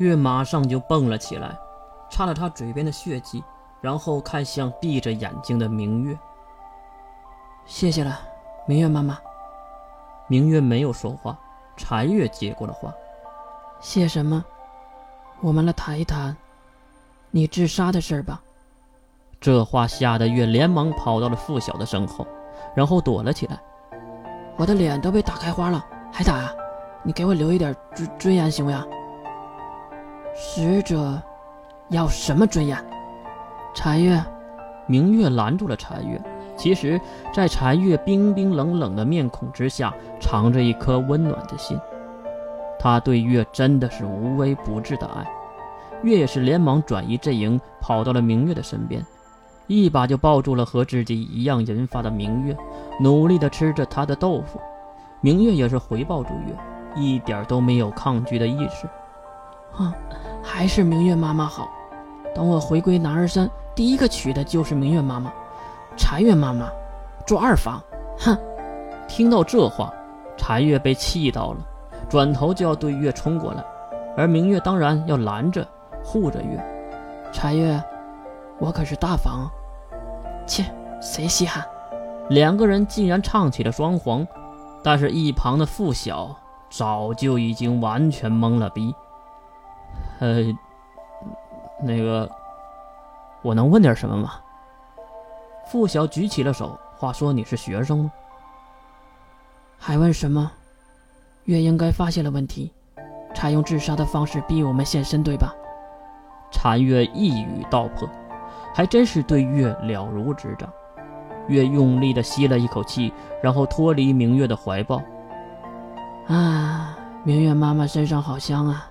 月马上就蹦了起来，擦了擦嘴边的血迹，然后看向闭着眼睛的明月。谢谢了，明月妈妈。明月没有说话，禅月接过了话：“谢什么？我们来谈一谈你自杀的事吧。”这话吓得月连忙跑到了付晓的身后，然后躲了起来。我的脸都被打开花了，还打啊？你给我留一点尊尊严行不行？使者要什么尊严？禅月，明月拦住了禅月。其实，在禅月冰冰冷冷的面孔之下，藏着一颗温暖的心。他对月真的是无微不至的爱。月也是连忙转移阵营，跑到了明月的身边，一把就抱住了和自己一样银发的明月，努力的吃着他的豆腐。明月也是回抱住月，一点都没有抗拒的意识。哼，还是明月妈妈好。等我回归男儿身，第一个娶的就是明月妈妈。禅月妈妈住二房，哼！听到这话，禅月被气到了，转头就要对月冲过来，而明月当然要拦着，护着月。禅月，我可是大房，切，谁稀罕？两个人竟然唱起了双簧，但是一旁的付晓早就已经完全懵了逼。呃，那个，我能问点什么吗？付晓举起了手，话说：“你是学生吗？还问什么？月应该发现了问题，才用自杀的方式逼我们现身，对吧？”禅月一语道破，还真是对月了如指掌。月用力的吸了一口气，然后脱离明月的怀抱。啊，明月妈妈身上好香啊！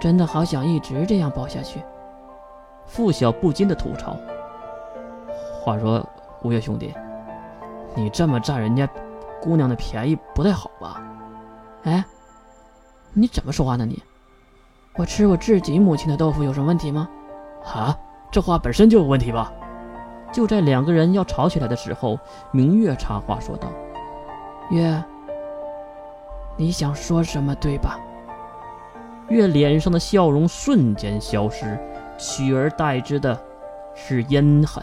真的好想一直这样抱下去。付晓不禁的吐槽。话说，吴越兄弟，你这么占人家姑娘的便宜不太好吧？哎，你怎么说话呢？你，我吃我自己母亲的豆腐有什么问题吗？啊，这话本身就有问题吧？就在两个人要吵起来的时候，明月插话说道：“月，你想说什么对吧？”月脸上的笑容瞬间消失，取而代之的是阴狠。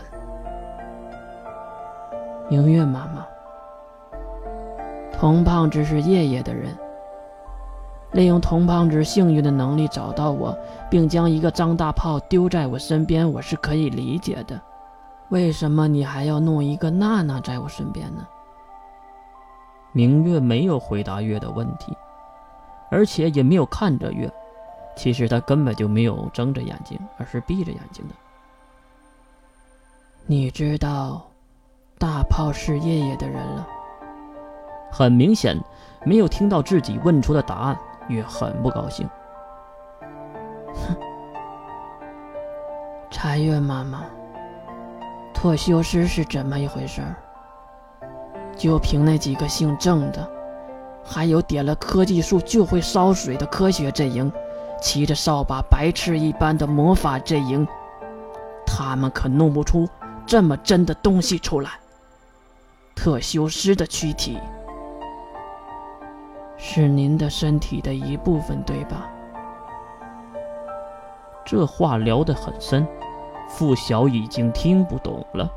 明月妈妈，童胖子是夜夜的人，利用童胖子幸运的能力找到我，并将一个张大炮丢在我身边，我是可以理解的。为什么你还要弄一个娜娜在我身边呢？明月没有回答月的问题，而且也没有看着月。其实他根本就没有睁着眼睛，而是闭着眼睛的。你知道？大炮是夜夜的人了。很明显，没有听到自己问出的答案，月很不高兴。哼，禅月妈妈，拓修师是怎么一回事？就凭那几个姓郑的，还有点了科技树就会烧水的科学阵营，骑着扫把白痴一般的魔法阵营，他们可弄不出这么真的东西出来。特修斯的躯体是您的身体的一部分，对吧？这话聊得很深，付晓已经听不懂了。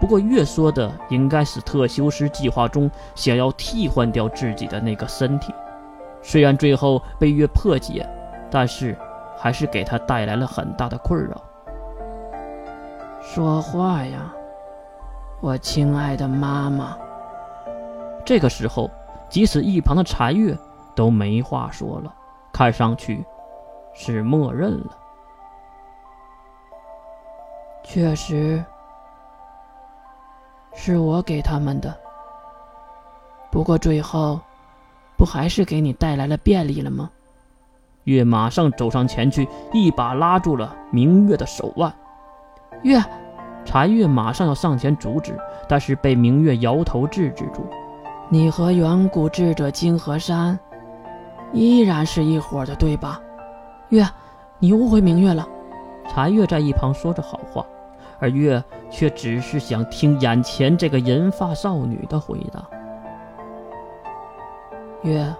不过越说的应该是特修斯计划中想要替换掉自己的那个身体，虽然最后被越破解，但是还是给他带来了很大的困扰。说话呀！我亲爱的妈妈。这个时候，即使一旁的禅月都没话说了，看上去是默认了。确实，是我给他们的。不过最后，不还是给你带来了便利了吗？月马上走上前去，一把拉住了明月的手腕。月。禅月马上要上前阻止，但是被明月摇头制止住。你和远古智者金河山依然是一伙的，对吧？月，你误会明月了。禅月在一旁说着好话，而月却只是想听眼前这个银发少女的回答。月，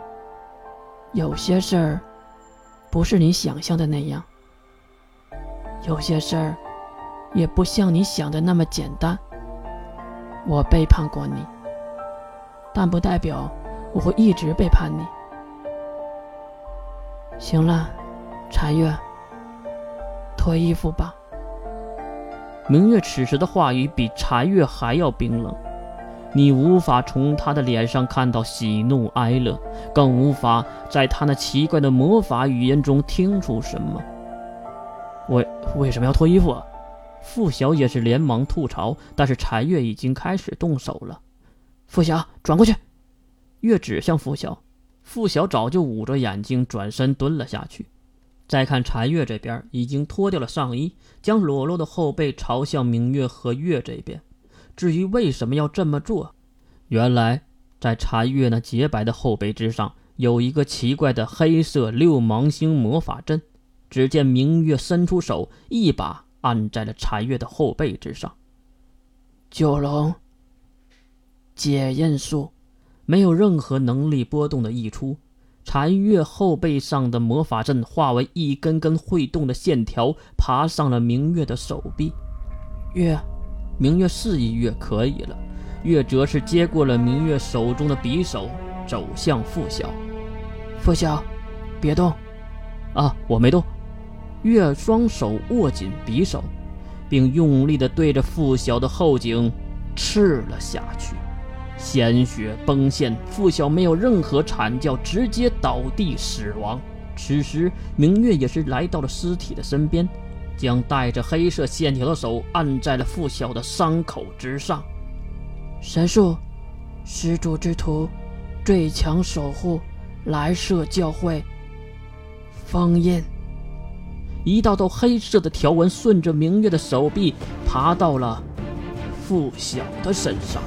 有些事儿不是你想象的那样。有些事儿，也不像你想的那么简单。我背叛过你，但不代表我会一直背叛你。行了，禅月，脱衣服吧。明月此时的话语比柴月还要冰冷，你无法从他的脸上看到喜怒哀乐，更无法在他那奇怪的魔法语言中听出什么。为为什么要脱衣服？啊？付晓也是连忙吐槽，但是柴月已经开始动手了。付晓，转过去。月指向付晓，付晓早就捂着眼睛转身蹲了下去。再看禅月这边，已经脱掉了上衣，将裸露的后背朝向明月和月这边。至于为什么要这么做，原来在禅月那洁白的后背之上，有一个奇怪的黑色六芒星魔法阵。只见明月伸出手，一把按在了禅月的后背之上。九龙解印术，没有任何能力波动的溢出。禅月后背上的魔法阵化为一根根会动的线条，爬上了明月的手臂。月，明月示意月可以了。月则是接过了明月手中的匕首，走向傅晓。傅晓，别动！啊，我没动。月双手握紧匕首，并用力地对着傅晓的后颈刺了下去，鲜血崩现，付晓没有任何惨叫，直接倒地死亡。此时，明月也是来到了尸体的身边，将带着黑色线条的手按在了付晓的伤口之上。神术，始祖之徒，最强守护，来社教会，封印。一道道黑色的条纹顺着明月的手臂爬到了付晓的身上。